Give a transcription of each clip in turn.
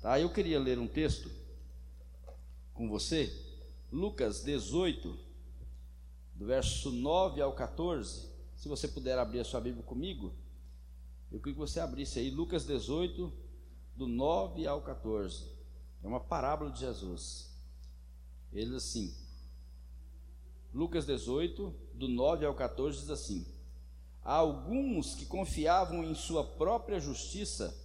Tá? Eu queria ler um texto com você, Lucas 18, do verso 9 ao 14. Se você puder abrir a sua Bíblia comigo, eu queria que você abrisse aí Lucas 18, do 9 ao 14. É uma parábola de Jesus. Ele assim, Lucas 18, do 9 ao 14, diz assim: Há alguns que confiavam em sua própria justiça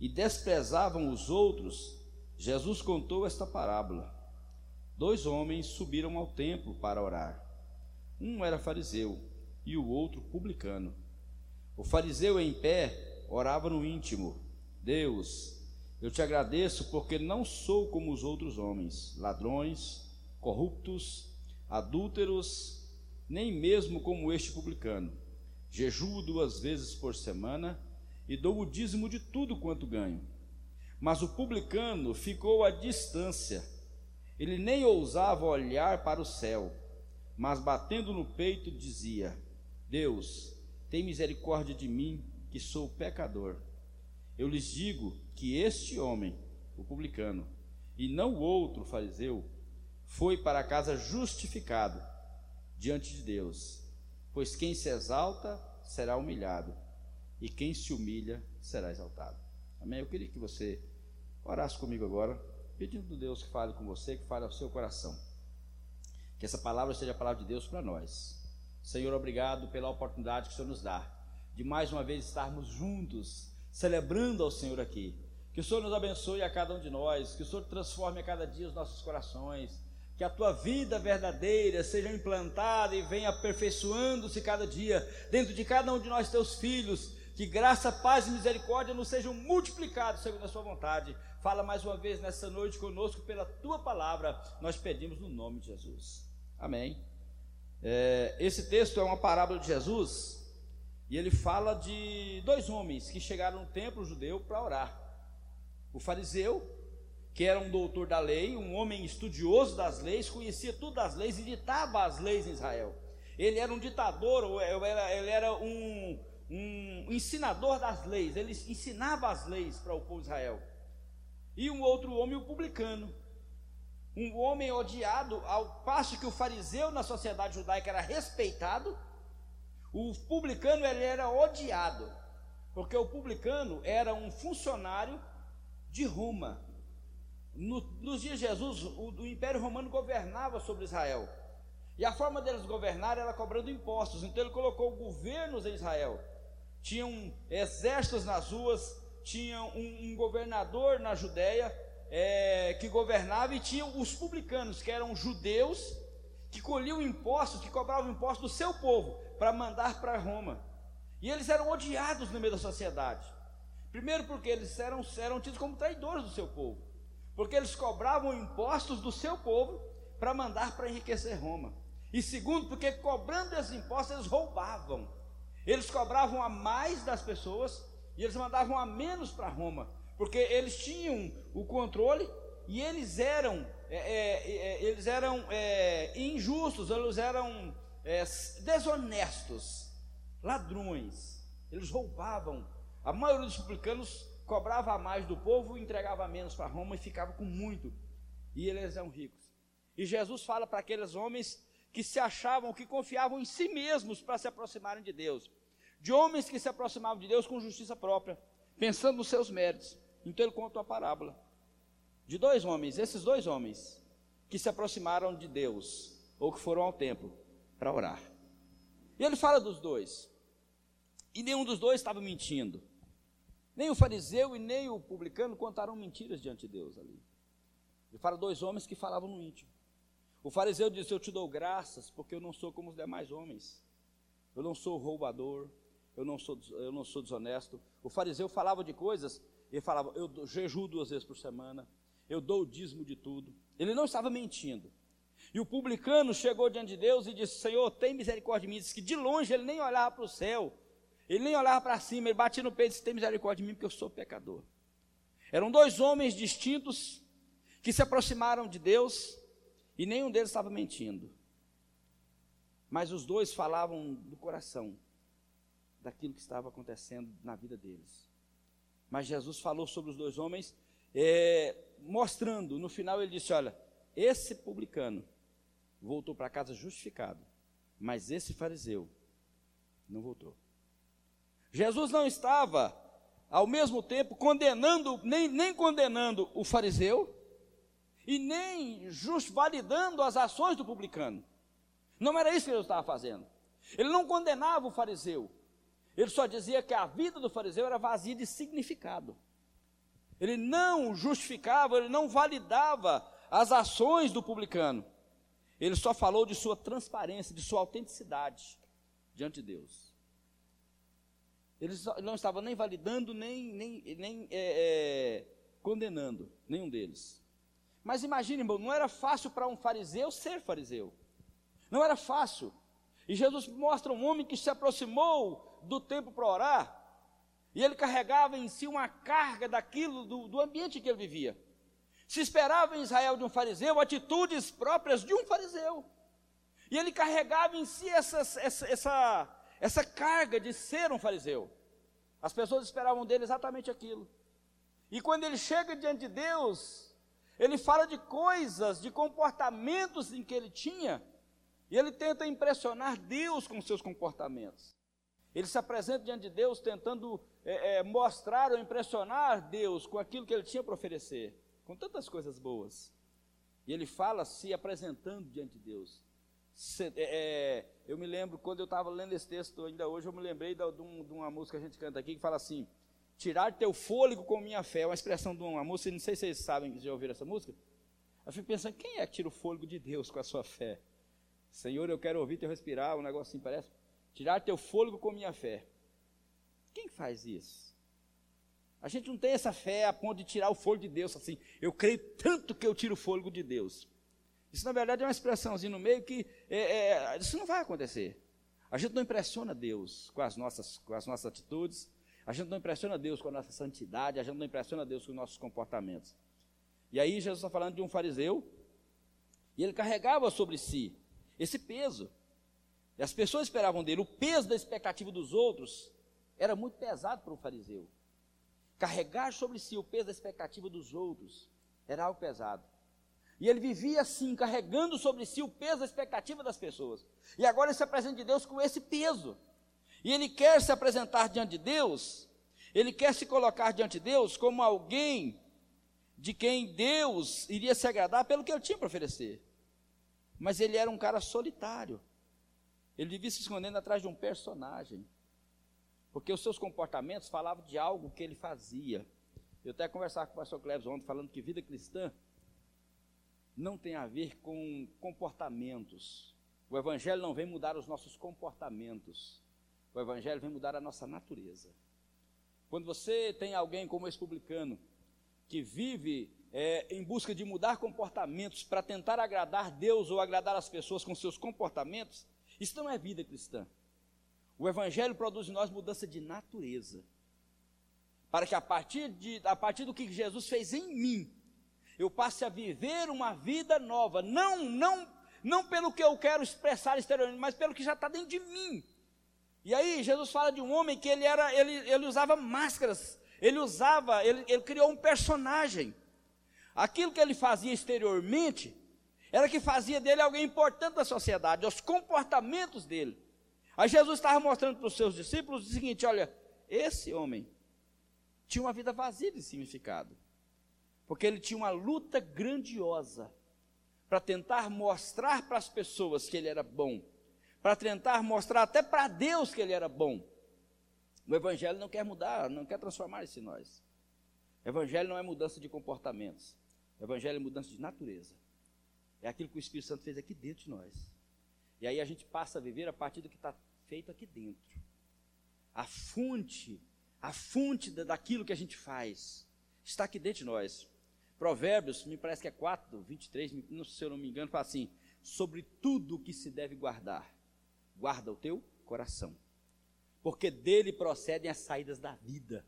e desprezavam os outros, Jesus contou esta parábola. Dois homens subiram ao templo para orar. Um era fariseu e o outro publicano. O fariseu em pé orava no íntimo: Deus, eu te agradeço porque não sou como os outros homens, ladrões, corruptos, adúlteros, nem mesmo como este publicano. Jejuo duas vezes por semana e dou o dízimo de tudo quanto ganho. Mas o publicano ficou à distância. Ele nem ousava olhar para o céu, mas batendo no peito dizia: Deus, tem misericórdia de mim, que sou pecador. Eu lhes digo que este homem, o publicano, e não o outro fariseu, foi para casa justificado diante de Deus. Pois quem se exalta será humilhado, e quem se humilha será exaltado. Amém? Eu queria que você orasse comigo agora, pedindo a Deus que fale com você, que fale ao seu coração. Que essa palavra seja a palavra de Deus para nós. Senhor, obrigado pela oportunidade que o Senhor nos dá de mais uma vez estarmos juntos, celebrando ao Senhor aqui. Que o Senhor nos abençoe a cada um de nós, que o Senhor transforme a cada dia os nossos corações, que a tua vida verdadeira seja implantada e venha aperfeiçoando-se cada dia dentro de cada um de nós, teus filhos, que graça, paz e misericórdia nos sejam multiplicados segundo a sua vontade. Fala mais uma vez nessa noite conosco pela tua palavra, nós pedimos no nome de Jesus. Amém. É, esse texto é uma parábola de Jesus e ele fala de dois homens que chegaram no templo judeu para orar. O fariseu, que era um doutor da lei, um homem estudioso das leis, conhecia tudo das leis e ditava as leis em Israel. Ele era um ditador, ou ele era um, um ensinador das leis, ele ensinava as leis para o povo de Israel. E um outro homem, o publicano, um homem odiado, ao passo que o fariseu na sociedade judaica era respeitado, o publicano ele era odiado, porque o publicano era um funcionário de Roma. No, nos dias de Jesus, o, o Império Romano governava sobre Israel. E a forma deles governar era cobrando impostos. Então ele colocou governos em Israel tinham exércitos nas ruas, tinha um, um governador na Judéia é, que governava e tinha os publicanos, que eram judeus, que colhiam impostos, que cobravam impostos do seu povo para mandar para Roma. E eles eram odiados no meio da sociedade. Primeiro, porque eles eram, eram tidos como traidores do seu povo, porque eles cobravam impostos do seu povo para mandar para enriquecer Roma. E segundo, porque cobrando esses impostos, eles roubavam. Eles cobravam a mais das pessoas e eles mandavam a menos para Roma, porque eles tinham o controle e eles eram, é, é, é eles eram é, injustos, eles eram é, desonestos, ladrões. Eles roubavam. A maioria dos publicanos cobrava a mais do povo, entregava menos para Roma e ficava com muito. E eles eram ricos. E Jesus fala para aqueles homens que se achavam, que confiavam em si mesmos para se aproximarem de Deus, de homens que se aproximavam de Deus com justiça própria, pensando nos seus méritos. Então ele conta uma parábola de dois homens, esses dois homens, que se aproximaram de Deus, ou que foram ao templo para orar. E ele fala dos dois, e nenhum dos dois estava mentindo. Nem o fariseu e nem o publicano contaram mentiras diante de Deus ali. Ele fala dois homens que falavam no íntimo. O fariseu disse: Eu te dou graças, porque eu não sou como os demais homens. Eu não sou roubador, eu não sou, eu não sou desonesto. O fariseu falava de coisas, ele falava: Eu jejuo duas vezes por semana, eu dou o dízimo de tudo. Ele não estava mentindo. E o publicano chegou diante de Deus e disse: Senhor, tem misericórdia de mim. Diz que de longe ele nem olhava para o céu, ele nem olhava para cima, ele batia no peito e disse: Tem misericórdia de mim, porque eu sou pecador. Eram dois homens distintos que se aproximaram de Deus e nenhum deles estava mentindo. Mas os dois falavam do coração, daquilo que estava acontecendo na vida deles. Mas Jesus falou sobre os dois homens é, mostrando, no final ele disse: Olha, esse publicano voltou para casa justificado, mas esse fariseu não voltou. Jesus não estava, ao mesmo tempo, condenando, nem, nem condenando o fariseu, e nem just, validando as ações do publicano. Não era isso que ele estava fazendo. Ele não condenava o fariseu, ele só dizia que a vida do fariseu era vazia de significado. Ele não justificava, ele não validava as ações do publicano. Ele só falou de sua transparência, de sua autenticidade diante de Deus. Ele não estava nem validando, nem, nem, nem é, é, condenando nenhum deles. Mas imagine, irmão, não era fácil para um fariseu ser fariseu. Não era fácil. E Jesus mostra um homem que se aproximou do templo para orar, e ele carregava em si uma carga daquilo, do, do ambiente que ele vivia. Se esperava em Israel de um fariseu atitudes próprias de um fariseu. E ele carregava em si essa, essa, essa carga de ser um fariseu. As pessoas esperavam dele exatamente aquilo. E quando ele chega diante de Deus, ele fala de coisas, de comportamentos em que ele tinha, e ele tenta impressionar Deus com seus comportamentos. Ele se apresenta diante de Deus tentando é, é, mostrar ou impressionar Deus com aquilo que ele tinha para oferecer, com tantas coisas boas. E ele fala se apresentando diante de Deus. Se, é, é eu me lembro, quando eu estava lendo esse texto, ainda hoje, eu me lembrei de, um, de, uma música que a gente canta aqui, que fala assim, tirar teu fôlego com minha fé, é uma expressão de uma música, não sei se vocês sabem, já ouviram essa música, eu fico pensando, quem é que tira o fôlego de Deus com a sua fé? Senhor, eu quero ouvir teu respirar, um negócio assim, parece. Tirar teu fôlego com minha fé. Quem faz isso? A gente não tem essa fé a ponto de tirar o fôlego de Deus, assim, eu creio tanto que eu tiro o fôlego de Deus. Isso, na verdade, é uma expressãozinha no meio que é, é, isso não vai acontecer. A gente não impressiona Deus com as, nossas, com as nossas atitudes, a gente não impressiona Deus com a nossa santidade, a gente não impressiona Deus com os nossos comportamentos. E aí Jesus está falando de um fariseu, e ele carregava sobre si esse peso. E as pessoas esperavam dele. O peso da expectativa dos outros era muito pesado para o fariseu. Carregar sobre si o peso da expectativa dos outros era algo pesado. E ele vivia assim, carregando sobre si o peso da expectativa das pessoas. E agora ele se apresenta de Deus com esse peso. E ele quer se apresentar diante de Deus, ele quer se colocar diante de Deus como alguém de quem Deus iria se agradar pelo que ele tinha para oferecer. Mas ele era um cara solitário. Ele vivia se escondendo atrás de um personagem. Porque os seus comportamentos falavam de algo que ele fazia. Eu até conversava com o pastor Cleves ontem, falando que vida cristã não tem a ver com comportamentos. O Evangelho não vem mudar os nossos comportamentos. O Evangelho vem mudar a nossa natureza. Quando você tem alguém como esse publicano, que vive é, em busca de mudar comportamentos para tentar agradar Deus ou agradar as pessoas com seus comportamentos, isso não é vida cristã. O Evangelho produz em nós mudança de natureza. Para que a partir, de, a partir do que Jesus fez em mim, eu passe a viver uma vida nova. Não, não, não pelo que eu quero expressar exteriormente, mas pelo que já está dentro de mim. E aí Jesus fala de um homem que ele era, ele, ele usava máscaras, ele usava, ele, ele criou um personagem. Aquilo que ele fazia exteriormente era que fazia dele alguém importante na sociedade, os comportamentos dele. Aí Jesus estava mostrando para os seus discípulos o seguinte: olha, esse homem tinha uma vida vazia de significado, porque ele tinha uma luta grandiosa para tentar mostrar para as pessoas que ele era bom, para tentar mostrar até para Deus que ele era bom. O Evangelho não quer mudar, não quer transformar isso em nós. O Evangelho não é mudança de comportamentos. O Evangelho é mudança de natureza. É aquilo que o Espírito Santo fez aqui dentro de nós. E aí a gente passa a viver a partir do que está feito aqui dentro. A fonte, a fonte daquilo que a gente faz, está aqui dentro de nós. Provérbios, me parece que é 4, 23, se eu não me engano, fala assim: sobre tudo o que se deve guardar, guarda o teu coração, porque dele procedem as saídas da vida.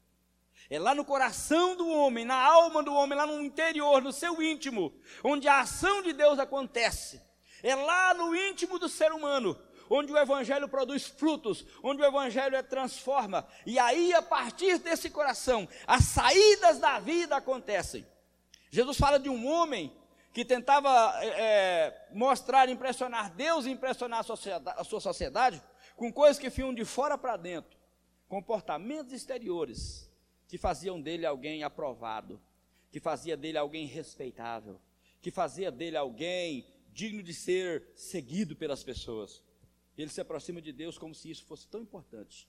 É lá no coração do homem, na alma do homem, lá no interior, no seu íntimo, onde a ação de Deus acontece. É lá no íntimo do ser humano, onde o Evangelho produz frutos, onde o Evangelho é transforma. E aí, a partir desse coração, as saídas da vida acontecem. Jesus fala de um homem que tentava é, é mostrar, impressionar Deus e impressionar a, sociedade, a sua sociedade com coisas que vinham de fora para dentro, comportamentos exteriores que faziam dele alguém aprovado, que fazia dele alguém respeitável, que fazia dele alguém digno de ser seguido pelas pessoas. Ele se aproxima de Deus como se isso fosse tão importante.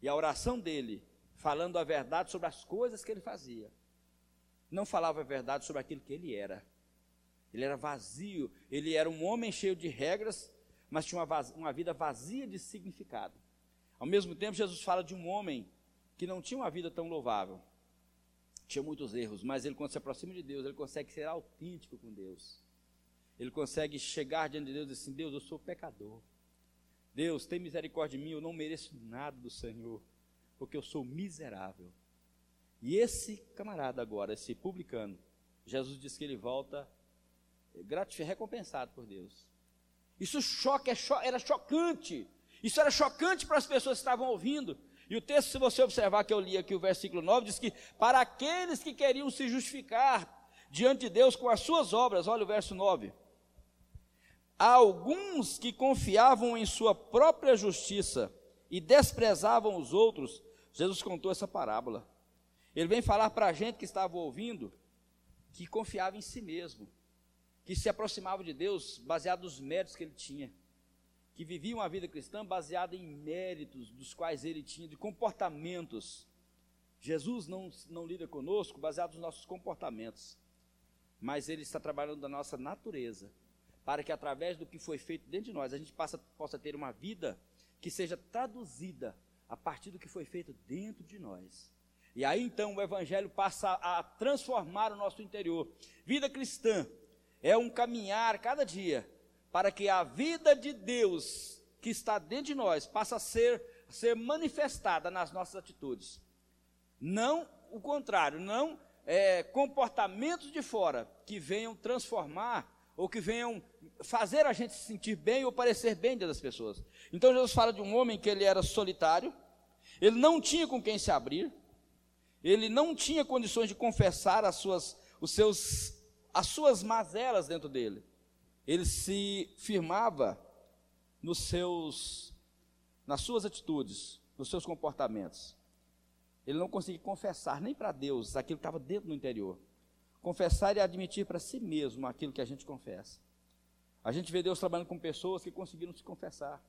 E a oração dele, falando a verdade sobre as coisas que ele fazia, não falava a verdade sobre aquilo que ele era. Ele era vazio, ele era um homem cheio de regras, mas tinha uma, uma vida vazia de significado. Ao mesmo tempo, Jesus fala de um homem que não tinha uma vida tão louvável. Tinha muitos erros, mas ele, quando se aproxima de Deus, ele consegue ser autêntico com Deus. Ele consegue chegar diante de Deus e dizer assim: Deus, eu sou pecador. Deus, tem misericórdia de mim, eu não mereço nada do Senhor, porque eu sou miserável. E esse camarada agora, esse publicano, Jesus diz que ele volta recompensado por Deus. Isso choque, é era chocante. Isso era chocante para as pessoas que estavam ouvindo. E o texto, se você observar que eu li aqui o versículo 9, diz que para aqueles que queriam se justificar diante de Deus com as suas obras, olha o verso 9 Há alguns que confiavam em sua própria justiça e desprezavam os outros. Jesus contou essa parábola. Ele vem falar para a gente que estava ouvindo que confiava em si mesmo, que se aproximava de Deus baseado nos méritos que ele tinha, que vivia uma vida cristã baseada em méritos dos quais ele tinha, de comportamentos. Jesus não, não lida conosco baseado nos nossos comportamentos, mas ele está trabalhando da nossa natureza para que através do que foi feito dentro de nós, a gente possa, possa ter uma vida que seja traduzida a partir do que foi feito dentro de nós. E aí então o Evangelho passa a transformar o nosso interior. Vida cristã é um caminhar cada dia para que a vida de Deus que está dentro de nós passe a ser, a ser manifestada nas nossas atitudes. Não o contrário, não é, comportamentos de fora que venham transformar ou que venham fazer a gente se sentir bem ou parecer bem das pessoas. Então Jesus fala de um homem que ele era solitário, ele não tinha com quem se abrir, ele não tinha condições de confessar as suas, os seus, as suas mazelas dentro dele. Ele se firmava nos seus, nas suas atitudes, nos seus comportamentos. Ele não conseguia confessar nem para Deus aquilo que estava dentro do interior confessar e admitir para si mesmo aquilo que a gente confessa. A gente vê Deus trabalhando com pessoas que conseguiram se confessar.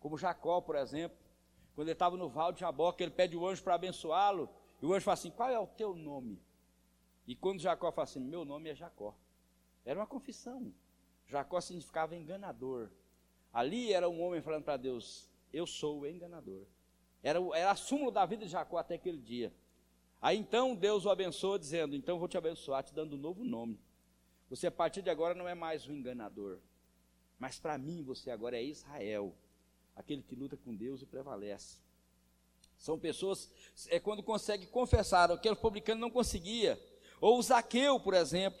Como Jacó, por exemplo, quando ele estava no val de Jaboque, ele pede o anjo para abençoá-lo, e o anjo fala assim: Qual é o teu nome? E quando Jacó fala assim: Meu nome é Jacó. Era uma confissão. Jacó significava enganador. Ali era um homem falando para Deus: Eu sou o enganador. Era, era a súmula da vida de Jacó até aquele dia. Aí então Deus o abençoa, dizendo: Então vou te abençoar, te dando um novo nome. Você a partir de agora não é mais o enganador, mas para mim você agora é Israel, aquele que luta com Deus e prevalece. São pessoas, é quando consegue confessar o que o publicano não conseguia. Ou Zaqueu, por exemplo.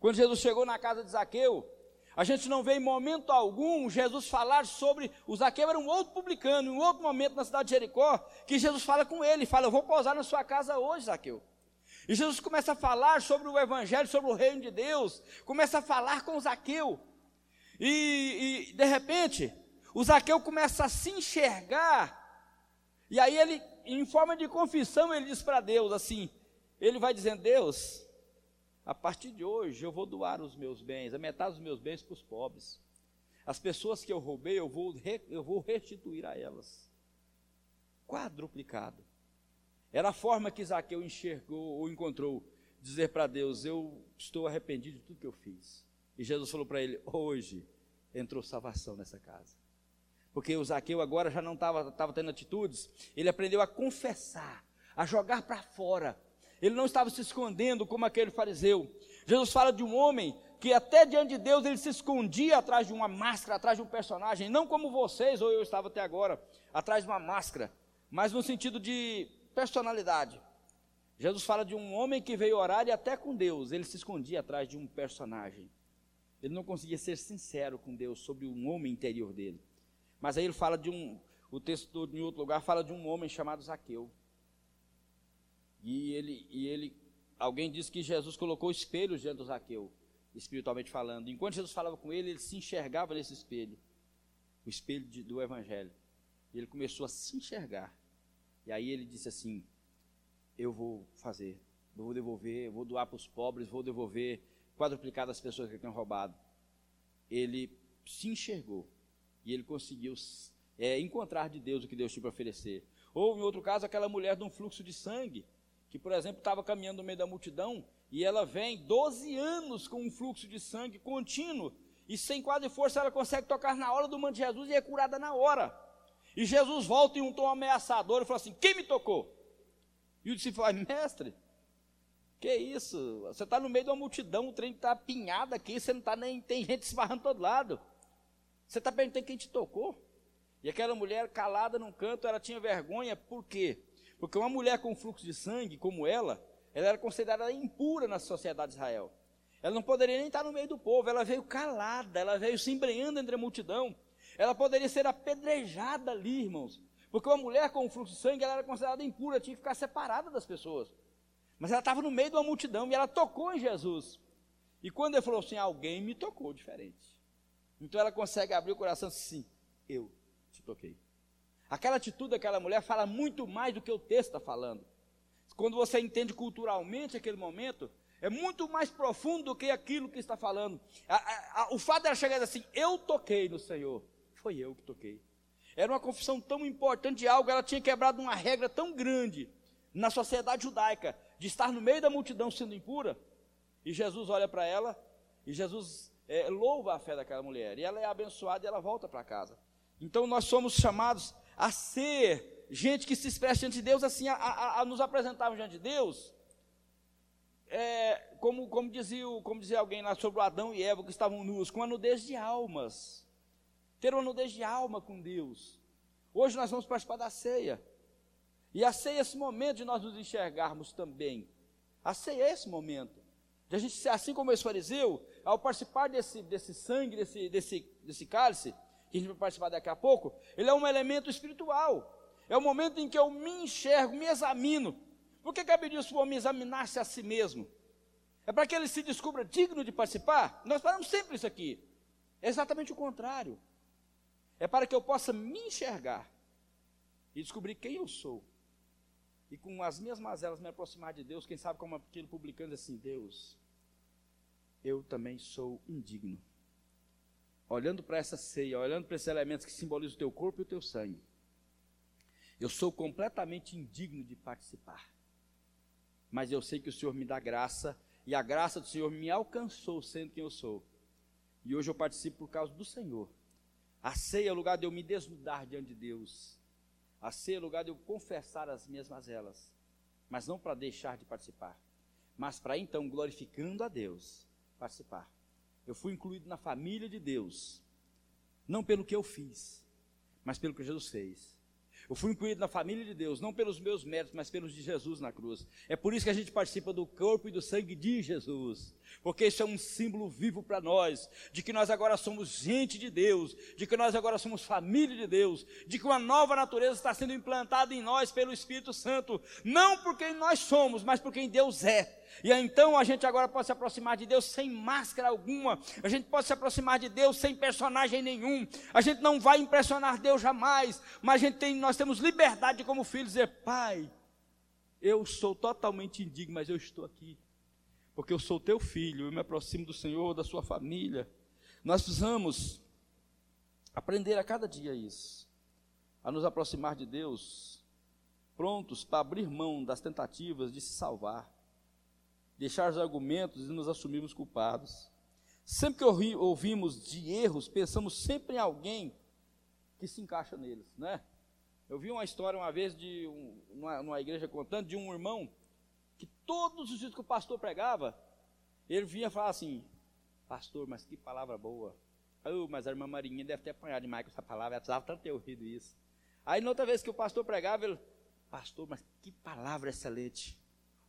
Quando Jesus chegou na casa de Zaqueu, a gente não vê em momento algum Jesus falar sobre. O Zaqueu era um outro publicano, em um outro momento na cidade de Jericó, que Jesus fala com ele, fala: Eu vou pousar na sua casa hoje, Zaqueu. E Jesus começa a falar sobre o Evangelho, sobre o reino de Deus, começa a falar com Zaqueu. E, e de repente, o Zaqueu começa a se enxergar, e aí ele, em forma de confissão, ele diz para Deus assim: Ele vai dizendo, Deus, a partir de hoje eu vou doar os meus bens, a metade dos meus bens para os pobres. As pessoas que eu roubei, eu vou, eu vou restituir a elas. Quadruplicado. Era a forma que Zaqueu enxergou ou encontrou dizer para Deus: Eu estou arrependido de tudo que eu fiz. E Jesus falou para ele: Hoje entrou salvação nessa casa. Porque o Zaqueu agora já não estava tendo atitudes, ele aprendeu a confessar, a jogar para fora ele não estava se escondendo como aquele fariseu. Jesus fala de um homem que até diante de Deus ele se escondia atrás de uma máscara, atrás de um personagem, não como vocês ou eu estava até agora, atrás de uma máscara, mas no sentido de personalidade. Jesus fala de um homem que veio orar e até com Deus, ele se escondia atrás de um personagem. Ele não conseguia ser sincero com Deus sobre um homem interior dele. Mas aí ele fala de um, o texto em outro lugar fala de um homem chamado Zaqueu. E ele, e ele alguém disse que Jesus colocou espelhos diante do Zaqueu, espiritualmente falando. Enquanto Jesus falava com ele, ele se enxergava nesse espelho, o espelho de, do Evangelho. E ele começou a se enxergar. E aí ele disse assim: Eu vou fazer, eu vou devolver, vou doar para os pobres, vou devolver quadruplicado as pessoas que tenham roubado. Ele se enxergou e ele conseguiu é, encontrar de Deus o que Deus tinha para oferecer. Ou, em outro caso, aquela mulher de um fluxo de sangue, que, por exemplo, estava caminhando no meio da multidão e ela vem 12 anos com um fluxo de sangue contínuo e sem quase força ela consegue tocar na hora do manto de Jesus e é curada na hora. E Jesus volta em um tom ameaçador e fala assim: Quem me tocou? E o discípulo fala: Mestre, que isso? Você está no meio de uma multidão, o trem está apinhado aqui, você não está nem. Tem gente se barrando todo lado. Você está perguntando quem te tocou? E aquela mulher calada num canto, ela tinha vergonha, por quê? Porque uma mulher com fluxo de sangue como ela, ela era considerada impura na sociedade de Israel. Ela não poderia nem estar no meio do povo, ela veio calada, ela veio se embrenhando entre a multidão. Ela poderia ser apedrejada ali, irmãos. Porque uma mulher com fluxo de sangue, ela era considerada impura, tinha que ficar separada das pessoas. Mas ela estava no meio de uma multidão e ela tocou em Jesus. E quando ele falou assim, alguém me tocou diferente. Então ela consegue abrir o coração assim, eu te toquei. Aquela atitude daquela mulher fala muito mais do que o texto está falando. Quando você entende culturalmente aquele momento, é muito mais profundo do que aquilo que está falando. A, a, a, o fato dela chegar assim, eu toquei no Senhor, foi eu que toquei. Era uma confissão tão importante de algo, ela tinha quebrado uma regra tão grande na sociedade judaica, de estar no meio da multidão sendo impura. E Jesus olha para ela, e Jesus é, louva a fé daquela mulher, e ela é abençoada e ela volta para casa. Então nós somos chamados a ser gente que se expressa diante de Deus, assim, a, a, a nos apresentarmos diante de Deus, é, como, como, dizia, como dizia alguém lá sobre o Adão e Eva que estavam nus, com a nudez de almas, ter uma nudez de alma com Deus. Hoje nós vamos participar da ceia, e a ceia é esse momento de nós nos enxergarmos também. A ceia é esse momento. De a gente ser assim como esse fariseu, ao participar desse, desse sangue, desse, desse, desse cálice, que a gente vai participar daqui a pouco, ele é um elemento espiritual. É o momento em que eu me enxergo, me examino. Por que, que a o homem examinar-se a si mesmo? É para que ele se descubra digno de participar? Nós falamos sempre isso aqui. É exatamente o contrário. É para que eu possa me enxergar e descobrir quem eu sou. E com as minhas mazelas me aproximar de Deus, quem sabe como aquele publicano assim, Deus, eu também sou indigno olhando para essa ceia, olhando para esses elementos que simbolizam o teu corpo e o teu sangue, eu sou completamente indigno de participar. Mas eu sei que o Senhor me dá graça, e a graça do Senhor me alcançou sendo quem eu sou. E hoje eu participo por causa do Senhor. A ceia é o lugar de eu me desnudar diante de Deus. A ceia é o lugar de eu confessar as minhas mazelas. Mas não para deixar de participar, mas para então, glorificando a Deus, participar. Eu fui incluído na família de Deus, não pelo que eu fiz, mas pelo que Jesus fez. Eu fui incluído na família de Deus, não pelos meus méritos, mas pelos de Jesus na cruz. É por isso que a gente participa do corpo e do sangue de Jesus porque isso é um símbolo vivo para nós, de que nós agora somos gente de Deus, de que nós agora somos família de Deus, de que uma nova natureza está sendo implantada em nós pelo Espírito Santo, não por quem nós somos, mas por quem Deus é. E então a gente agora pode se aproximar de Deus sem máscara alguma, a gente pode se aproximar de Deus sem personagem nenhum, a gente não vai impressionar Deus jamais, mas a gente tem, nós temos liberdade como filhos dizer, Pai, eu sou totalmente indigno, mas eu estou aqui porque eu sou teu filho, eu me aproximo do Senhor, da sua família. Nós precisamos aprender a cada dia isso, a nos aproximar de Deus, prontos para abrir mão das tentativas de se salvar, deixar os argumentos e nos assumirmos culpados. Sempre que ouvimos de erros, pensamos sempre em alguém que se encaixa neles, né? Eu vi uma história uma vez de um, numa, numa igreja contando de um irmão que todos os dias que o pastor pregava, ele vinha falar assim: Pastor, mas que palavra boa. Oh, mas a irmã Marinha deve ter apanhado demais com essa palavra, ela precisava tanto ter ouvido isso. Aí, noutra vez que o pastor pregava, ele: Pastor, mas que palavra excelente.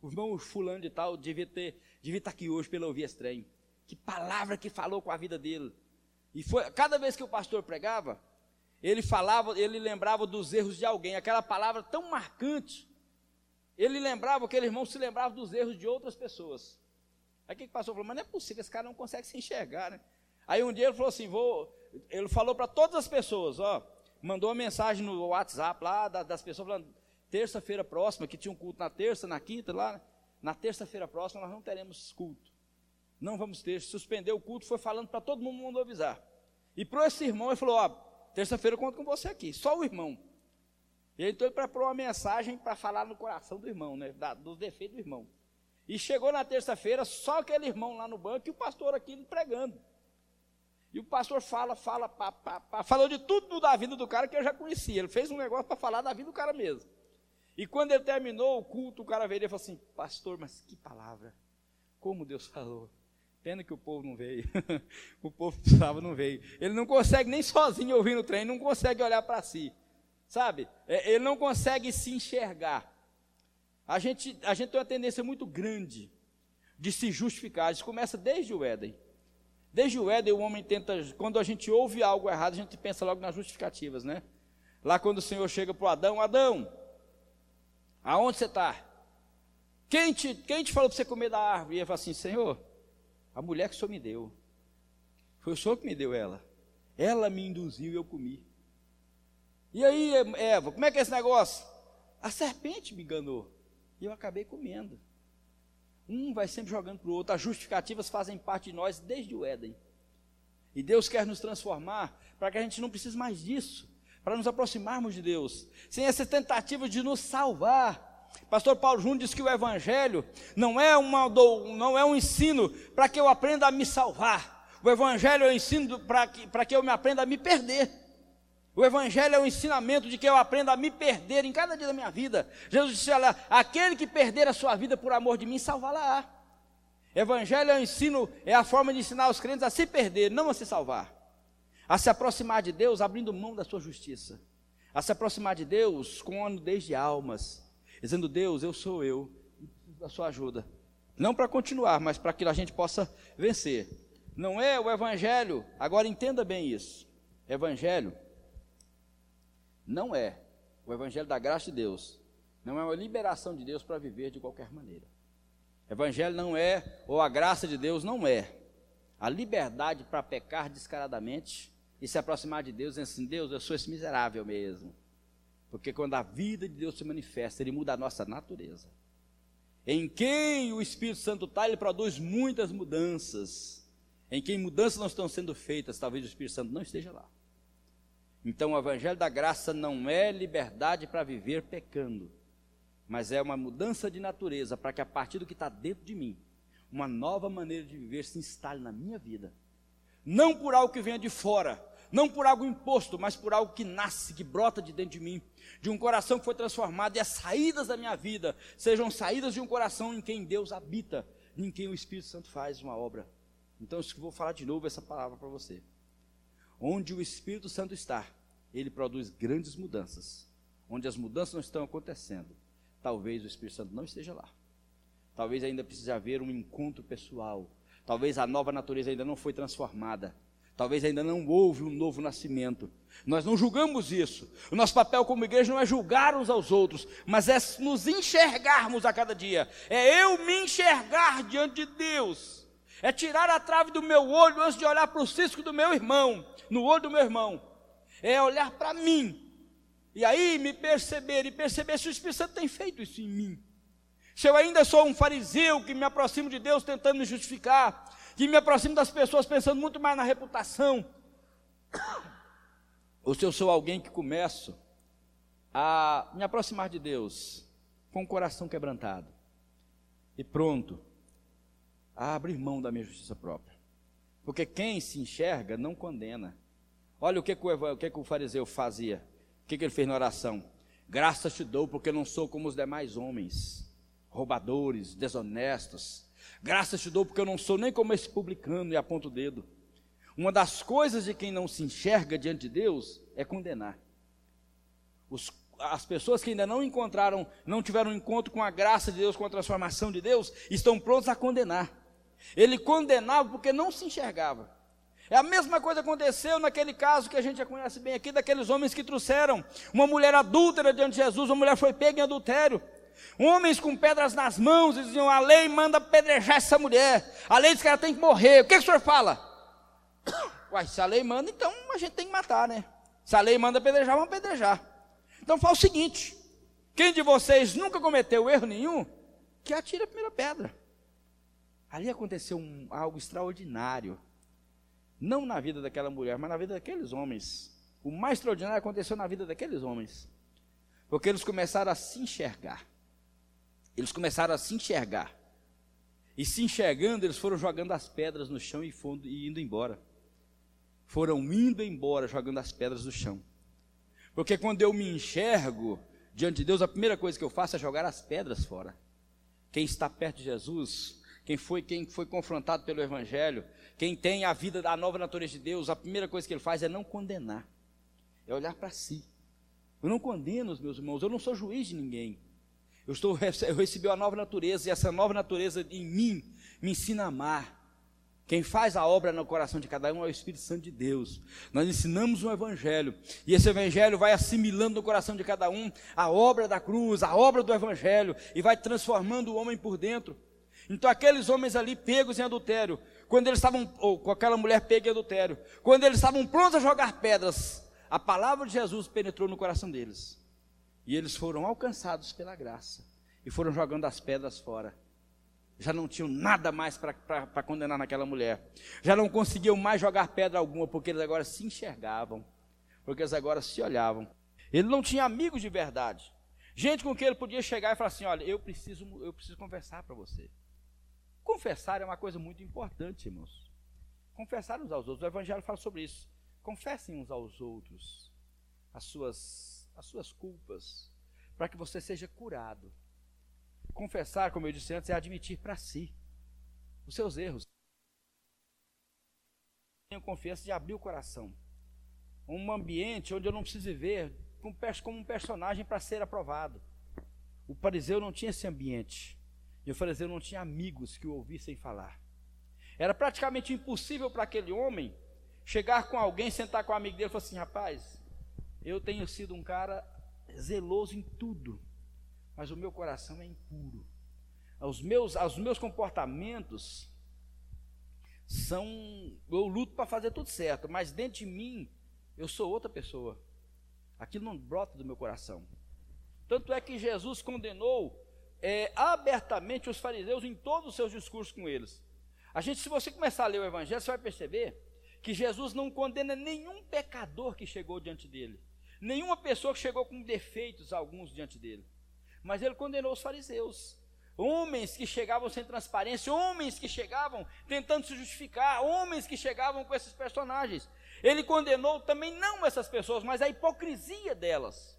O irmão Fulano de Tal devia, ter, devia estar aqui hoje pelo ouvir esse trem. Que palavra que falou com a vida dele. E foi, cada vez que o pastor pregava, ele falava, ele lembrava dos erros de alguém, aquela palavra tão marcante Ele lembrava, aquele irmão se lembrava dos erros de outras pessoas. Aí o que, passou? Falou, mas não é possível, esse cara não consegue se enxergar, né? Aí um dia ele falou assim, vou. Ele falou para todas as pessoas, ó, mandou uma mensagem no WhatsApp lá das pessoas falando, terça-feira próxima, que tinha um culto na terça, na quinta, lá, na terça-feira próxima nós não teremos culto. Não vamos ter, suspendeu o culto, foi falando para todo mundo, mandou avisar. E para esse irmão, ele falou, ó, terça-feira eu conto com você aqui, só o irmão. E ele então preparou uma mensagem para falar no coração do irmão, né, da, dos defeitos do irmão. E chegou na terça-feira, só aquele irmão lá no banco e o pastor aqui pregando. E o pastor fala, fala, pá, pá, pá, falou de tudo da vida do cara que eu já conhecia. Ele fez um negócio para falar da vida do cara mesmo. E quando ele terminou o culto, o cara veio e falou assim: Pastor, mas que palavra! Como Deus falou. Pena que o povo não veio. o povo precisava, não veio. Ele não consegue nem sozinho ouvir no trem, não consegue olhar para si. Sabe? É, ele não consegue se enxergar. A gente, a gente tem uma tendência muito grande de se justificar. Isso começa desde o Éden. Desde o Éden, o homem tenta, quando a gente ouve algo errado, a gente pensa logo nas justificativas, né? Lá quando o Senhor chega para Adão, Adão, aonde você está? Quem te, quem te falou para você comer da árvore? E ele fala assim, Senhor, a mulher que o Senhor me deu, foi o Senhor que me deu ela. Ela me induziu e eu comi. E aí, Eva, como é que é esse negócio? A serpente me enganou. E eu acabei comendo. Um vai sempre jogando para o outro. As justificativas fazem parte de nós desde o Éden. E Deus quer nos transformar para que a gente não precise mais disso, para nos aproximarmos de Deus, sem essa tentativa de nos salvar. Pastor Paulo Júnior diz que o Evangelho não é, uma, não é um ensino para que eu aprenda a me salvar. O Evangelho é um ensino para que, para que eu me aprenda a me perder. O Evangelho é o ensinamento de que eu aprenda a me perder em cada dia da minha vida. Jesus disse: olha, aquele que perder a sua vida por amor de mim, salvá-la. Evangelho é o ensino, é a forma de ensinar os crentes a se perder, não a se salvar. A se aproximar de Deus abrindo mão da sua justiça. A se aproximar de Deus com a nudez de almas. Dizendo: Deus, eu sou eu, e preciso da sua ajuda. Não para continuar, mas para que a gente possa vencer. Não é o Evangelho, agora entenda bem isso. Evangelho não é o evangelho da graça de Deus, não é uma liberação de Deus para viver de qualquer maneira. Evangelho não é, ou a graça de Deus não é, a liberdade para pecar descaradamente e se aproximar de Deus e assim, Deus, eu sou esse miserável mesmo. Porque quando a vida de Deus se manifesta, Ele muda a nossa natureza. Em quem o Espírito Santo está, ele produz muitas mudanças. Em quem mudanças não estão sendo feitas, talvez o Espírito Santo não esteja lá. Então, o Evangelho da Graça não é liberdade para viver pecando, mas é uma mudança de natureza para que a partir do que está dentro de mim, uma nova maneira de viver se instale na minha vida. Não por algo que venha de fora, não por algo imposto, mas por algo que nasce, que brota de dentro de mim, de um coração que foi transformado, e as saídas da minha vida sejam saídas de um coração em quem Deus habita, em quem o Espírito Santo faz uma obra. Então, eu vou falar de novo essa palavra para você. Onde o Espírito Santo está, ele produz grandes mudanças. Onde as mudanças não estão acontecendo, talvez o Espírito Santo não esteja lá. Talvez ainda precise haver um encontro pessoal. Talvez a nova natureza ainda não foi transformada. Talvez ainda não houve um novo nascimento. Nós não julgamos isso. O nosso papel como igreja não é julgar uns aos outros, mas é nos enxergarmos a cada dia. É eu me enxergar diante de Deus. É tirar a trave do meu olho antes de olhar para o cisco do meu irmão, no olho do meu irmão é olhar para mim. E aí me perceber e perceber se o Espírito Santo tem feito isso em mim. Se eu ainda sou um fariseu que me aproximo de Deus tentando me justificar, que me aproximo das pessoas pensando muito mais na reputação, ou se eu sou alguém que começo a me aproximar de Deus com o coração quebrantado e pronto a abrir mão da minha justiça própria. Porque quem se enxerga não condena. Olha o que, que, o, o, que, que o fariseu fazia. O que, que ele fez na oração? Graças te dou, porque não sou como os demais homens, roubadores, desonestos. Graças te dou, porque eu não sou nem como esse publicano e aponto o dedo. Uma das coisas de quem não se enxerga diante de Deus é condenar. Os, as pessoas que ainda não encontraram, não tiveram um encontro com a graça de Deus, com a transformação de Deus, estão prontos a condenar. Ele condenava porque não se enxergava. É a mesma coisa que aconteceu naquele caso que a gente já conhece bem aqui, daqueles homens que trouxeram uma mulher adúltera diante de Jesus, uma mulher foi pega em adultério. Homens com pedras nas mãos diziam: a lei manda apedrejar essa mulher, a lei diz que ela tem que morrer. O que, que o senhor fala? Uai, se a lei manda, então a gente tem que matar, né? Se a lei manda apedrejar, vamos apedrejar. Então fala o seguinte: quem de vocês nunca cometeu erro nenhum, que atire a primeira pedra. Ali aconteceu um, algo extraordinário. Não na vida daquela mulher, mas na vida daqueles homens. O mais extraordinário aconteceu na vida daqueles homens. Porque eles começaram a se enxergar. Eles começaram a se enxergar. E se enxergando, eles foram jogando as pedras no chão e, e indo embora. Foram indo embora jogando as pedras no chão. Porque quando eu me enxergo diante de Deus, a primeira coisa que eu faço é jogar as pedras fora. Quem está perto de Jesus, quem foi quem foi confrontado pelo Evangelho, quem tem a vida da nova natureza de Deus, a primeira coisa que ele faz é não condenar, é olhar para si. Eu não condeno os meus irmãos, eu não sou juiz de ninguém. Eu, estou, eu recebi uma nova natureza e essa nova natureza em mim me ensina a amar. Quem faz a obra no coração de cada um é o Espírito Santo de Deus. Nós ensinamos um Evangelho, e esse Evangelho vai assimilando no coração de cada um a obra da cruz, a obra do Evangelho, e vai transformando o homem por dentro. Então, aqueles homens ali pegos em adultério, quando eles estavam, ou com aquela mulher pega em adultério, quando eles estavam prontos a jogar pedras, a palavra de Jesus penetrou no coração deles. E eles foram alcançados pela graça e foram jogando as pedras fora. Já não tinham nada mais para condenar naquela mulher. Já não conseguiam mais jogar pedra alguma, porque eles agora se enxergavam, porque eles agora se olhavam. Ele não tinha amigos de verdade. Gente com quem ele podia chegar e falar assim: olha, eu preciso, eu preciso conversar para você. Confessar é uma coisa muito importante, irmãos. Confessar uns aos outros. O Evangelho fala sobre isso. Confessem uns aos outros as suas as suas culpas, para que você seja curado. Confessar, como eu disse antes, é admitir para si os seus erros. Tenho confiança de abrir o coração. Um ambiente onde eu não preciso viver como um personagem para ser aprovado. O fariseu não tinha esse ambiente. E o fariseu não tinha amigos que o ouvissem falar. Era praticamente impossível para aquele homem chegar com alguém, sentar com um amigo dele e falar assim: rapaz, eu tenho sido um cara zeloso em tudo, mas o meu coração é impuro. Os meus, os meus comportamentos são. Eu luto para fazer tudo certo, mas dentro de mim eu sou outra pessoa. Aquilo não brota do meu coração. Tanto é que Jesus condenou é, abertamente os fariseus em todos os seus discursos com eles. A gente, se você começar a ler o Evangelho, você vai perceber que Jesus não condena nenhum pecador que chegou diante dele. Nenhuma pessoa que chegou com defeitos alguns diante dele. Mas ele condenou os fariseus. Homens que chegavam sem transparência, homens que chegavam tentando se justificar, homens que chegavam com esses personagens. Ele condenou também não essas pessoas, mas a hipocrisia delas.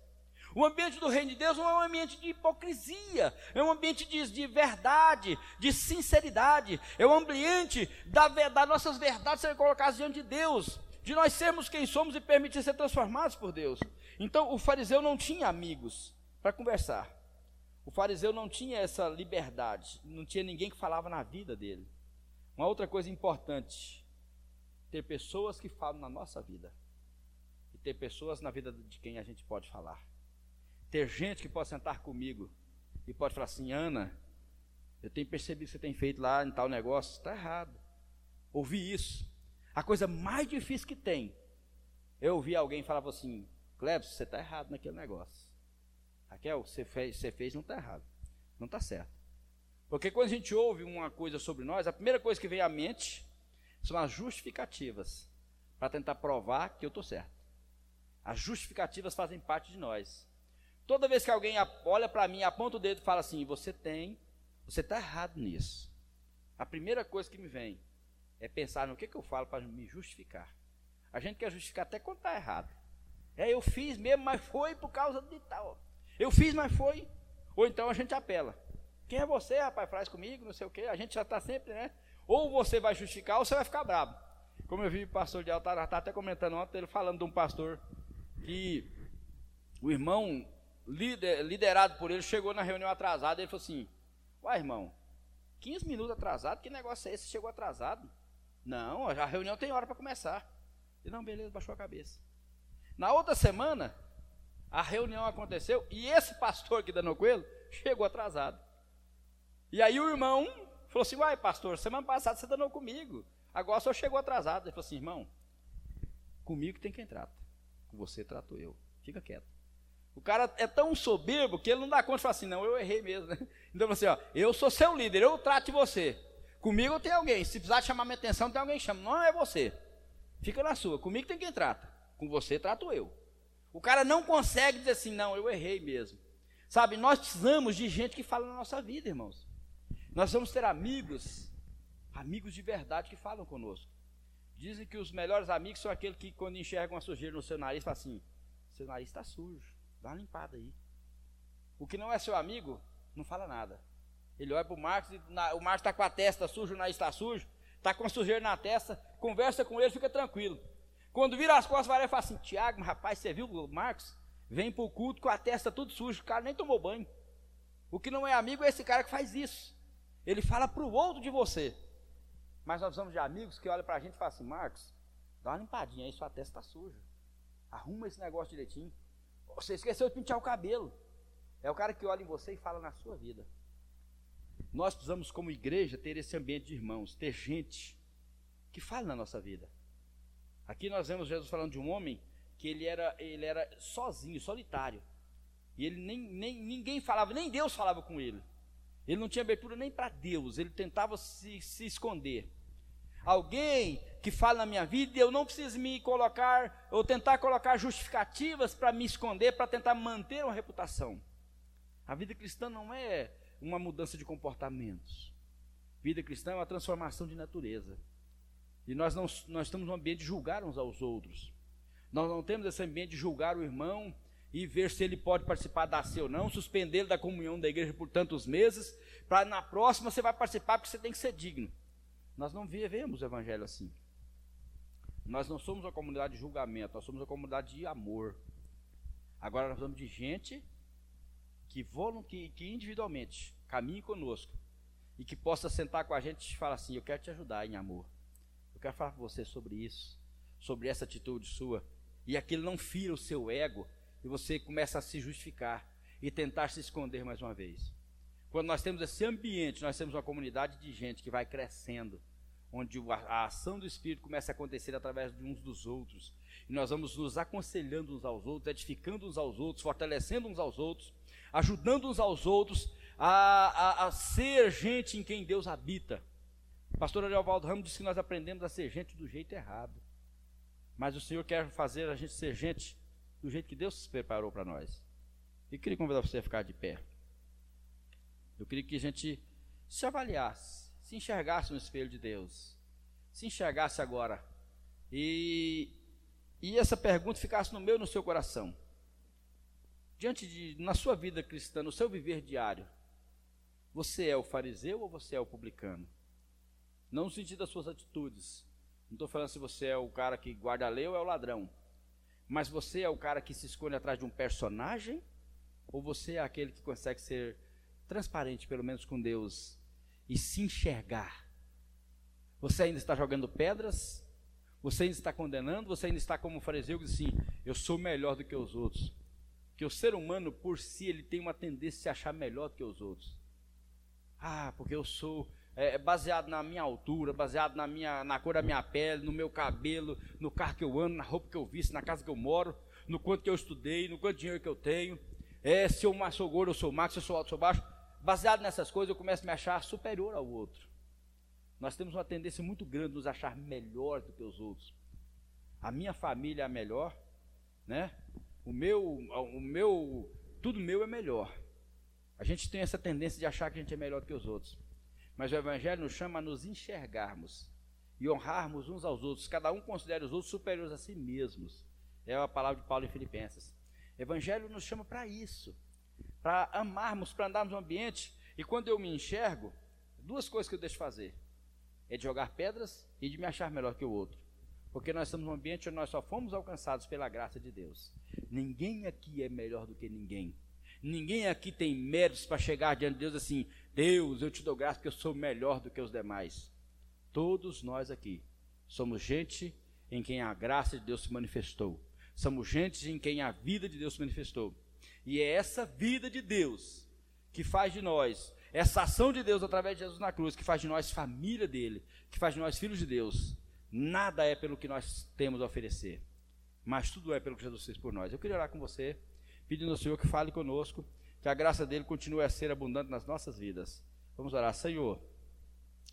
O ambiente do reino de Deus não é um ambiente de hipocrisia, é um ambiente de, de verdade, de sinceridade, é um ambiente da, das nossas verdades serem colocadas diante de Deus de nós sermos quem somos e permitir ser transformados por Deus. Então, o fariseu não tinha amigos para conversar. O fariseu não tinha essa liberdade, não tinha ninguém que falava na vida dele. Uma outra coisa importante, ter pessoas que falam na nossa vida. E ter pessoas na vida de quem a gente pode falar. Ter gente que pode sentar comigo e pode falar assim: Ana, eu tenho percebido que você tem feito lá em tal negócio, está errado. Ouvi isso. A coisa mais difícil que tem eu ouvi alguém falar assim: Clebson, você está errado naquele negócio. Raquel, você fez, você fez não está errado. Não está certo. Porque quando a gente ouve uma coisa sobre nós, a primeira coisa que vem à mente são as justificativas para tentar provar que eu estou certo. As justificativas fazem parte de nós. Toda vez que alguém olha para mim, aponta o dedo e fala assim: Você tem, você está errado nisso. A primeira coisa que me vem é pensar no que, que eu falo para me justificar. A gente quer justificar até quando está errado. É, eu fiz mesmo, mas foi por causa de tal. Eu fiz, mas foi. Ou então a gente apela. Quem é você, rapaz? Faz comigo, não sei o quê. A gente já está sempre, né? Ou você vai justificar ou você vai ficar bravo. Como eu vi o pastor de Altar, está até comentando ontem, ele falando de um pastor que o irmão lider, liderado por ele chegou na reunião atrasado. Ele falou assim: Uai, irmão, 15 minutos atrasado, que negócio é esse? Chegou atrasado? Não, a reunião tem hora para começar. E não, beleza, baixou a cabeça. Na outra semana, a reunião aconteceu e esse pastor aqui da Coelho chegou atrasado. E aí o irmão falou assim: Uai, pastor, semana passada você danou comigo. Agora só chegou atrasado. Ele falou assim: Irmão, comigo tem quem trata. Com você trato eu. Fica quieto. O cara é tão soberbo que ele não dá conta e fala assim: Não, eu errei mesmo. Então assim: ó, Eu sou seu líder, eu trato de você. Comigo tem alguém. Se precisar chamar minha atenção, tem alguém que chama. Não é você. Fica na sua. Comigo tem quem trata. Com você trato eu. O cara não consegue dizer assim: Não, eu errei mesmo. Sabe, nós precisamos de gente que fala na nossa vida, irmãos. Nós vamos ter amigos, amigos de verdade que falam conosco. Dizem que os melhores amigos são aqueles que, quando enxergam a sujeira no seu nariz, falam assim: seu nariz está sujo, dá uma limpada aí. O que não é seu amigo, não fala nada. Ele olha para o Marcos e na, o Marcos está com a testa suja, o nariz está sujo, está com a sujeira na testa, conversa com ele, fica tranquilo. Quando vira as costas, vai lá e fala assim: Tiago, rapaz, você viu o Marcos? Vem para o culto com a testa tudo suja, o cara nem tomou banho. O que não é amigo é esse cara que faz isso. Ele fala para o outro de você. Mas nós precisamos de amigos que olham para a gente e falam assim: Marcos, dá uma limpadinha aí, sua testa está suja. Arruma esse negócio direitinho. Você esqueceu de pintar o cabelo. É o cara que olha em você e fala na sua vida. Nós precisamos, como igreja, ter esse ambiente de irmãos, ter gente que fala na nossa vida. Aqui nós vemos Jesus falando de um homem que ele era, ele era sozinho, solitário. E ele nem, nem ninguém falava, nem Deus falava com ele. Ele não tinha abertura nem para Deus, ele tentava se, se esconder. Alguém que fala na minha vida, eu não preciso me colocar, ou tentar colocar justificativas para me esconder, para tentar manter uma reputação. A vida cristã não é uma mudança de comportamentos. Vida cristã é uma transformação de natureza. E nós não nós estamos num ambiente de julgar uns aos outros. Nós não temos esse ambiente de julgar o irmão e ver se ele pode participar da ceia ou não, suspender da comunhão da igreja por tantos meses, para na próxima você vai participar porque você tem que ser digno. Nós não vivemos o evangelho assim. Nós não somos uma comunidade de julgamento, nós somos uma comunidade de amor. Agora nós vamos de gente que, que, que individualmente caminhe conosco e que possa sentar com a gente e falar assim: Eu quero te ajudar em amor. Eu quero falar com você sobre isso, sobre essa atitude sua. E aquilo não fira o seu ego, e você começa a se justificar e tentar se esconder mais uma vez. Quando nós temos esse ambiente, nós temos uma comunidade de gente que vai crescendo, onde a ação do Espírito começa a acontecer através de uns dos outros, e nós vamos nos aconselhando uns aos outros, edificando uns aos outros, fortalecendo uns aos outros, ajudando uns aos outros a, a, a ser gente em quem Deus habita. O pastor Ariovaldo Ramos disse que nós aprendemos a ser gente do jeito errado, mas o Senhor quer fazer a gente ser gente do jeito que Deus preparou para nós. E queria convidar você a ficar de pé. Eu queria que a gente se avaliasse, se enxergasse no espelho de Deus, se enxergasse agora e, e essa pergunta ficasse no meu no seu coração. Diante de, na sua vida cristã, no seu viver diário, você é o fariseu ou você é o publicano? Não no sentido das suas atitudes. Não estou falando se você é o cara que guarda a lei ou é o ladrão. Mas você é o cara que se esconde atrás de um personagem? Ou você é aquele que consegue ser transparente, pelo menos com Deus, e se enxergar? Você ainda está jogando pedras? Você ainda está condenando? Você ainda está como um fariseu que diz assim: eu sou melhor do que os outros? Que o ser humano, por si, ele tem uma tendência a se achar melhor do que os outros. Ah, porque eu sou é, é, baseado na minha altura, baseado na, minha, na cor da minha pele, no meu cabelo, no carro que eu ando, na roupa que eu visto, na casa que eu moro, no quanto que eu estudei, no quanto dinheiro que eu tenho. É, se eu sou gordo, eu sou magro, se eu sou alto, eu sou baixo. Baseado nessas coisas, eu começo a me achar superior ao outro. Nós temos uma tendência muito grande de nos achar melhor do que os outros. A minha família é melhor, né? O meu, o meu, tudo meu é melhor. A gente tem essa tendência de achar que a gente é melhor do que os outros. Mas o Evangelho nos chama a nos enxergarmos e honrarmos uns aos outros. Cada um considera os outros superiores a si mesmos. É a palavra de Paulo em Filipenses. Evangelho nos chama para isso, para amarmos, para andarmos no ambiente. E quando eu me enxergo, duas coisas que eu deixo fazer: é de jogar pedras e de me achar melhor que o outro. Porque nós estamos num ambiente onde nós só fomos alcançados pela graça de Deus. Ninguém aqui é melhor do que ninguém. Ninguém aqui tem méritos para chegar diante de Deus assim, Deus, eu te dou graça porque eu sou melhor do que os demais. Todos nós aqui somos gente em quem a graça de Deus se manifestou. Somos gente em quem a vida de Deus se manifestou. E é essa vida de Deus que faz de nós, essa ação de Deus através de Jesus na cruz, que faz de nós família dele, que faz de nós filhos de Deus, nada é pelo que nós temos a oferecer, mas tudo é pelo que Jesus fez por nós. Eu queria orar com você, pedindo ao Senhor que fale conosco, que a graça dele continue a ser abundante nas nossas vidas. Vamos orar, Senhor.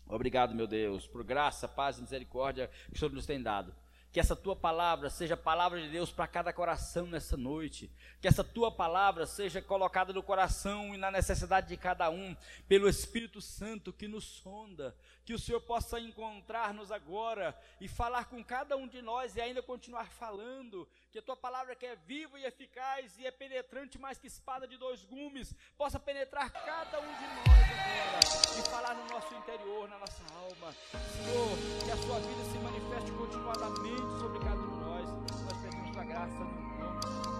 Obrigado, meu Deus, por graça, paz e misericórdia que o Senhor nos tem dado. Que essa tua palavra seja palavra de Deus para cada coração nessa noite. Que essa tua palavra seja colocada no coração e na necessidade de cada um, pelo Espírito Santo que nos sonda. Que o Senhor possa encontrar-nos agora e falar com cada um de nós e ainda continuar falando. Que a tua palavra, que é viva e eficaz e é penetrante mais que espada de dois gumes, possa penetrar cada um de nós agora e falar no nosso interior, na nossa alma. Senhor, que a sua vida se manifeste continuadamente sobre cada um de nós. Nós pedimos a graça no nome de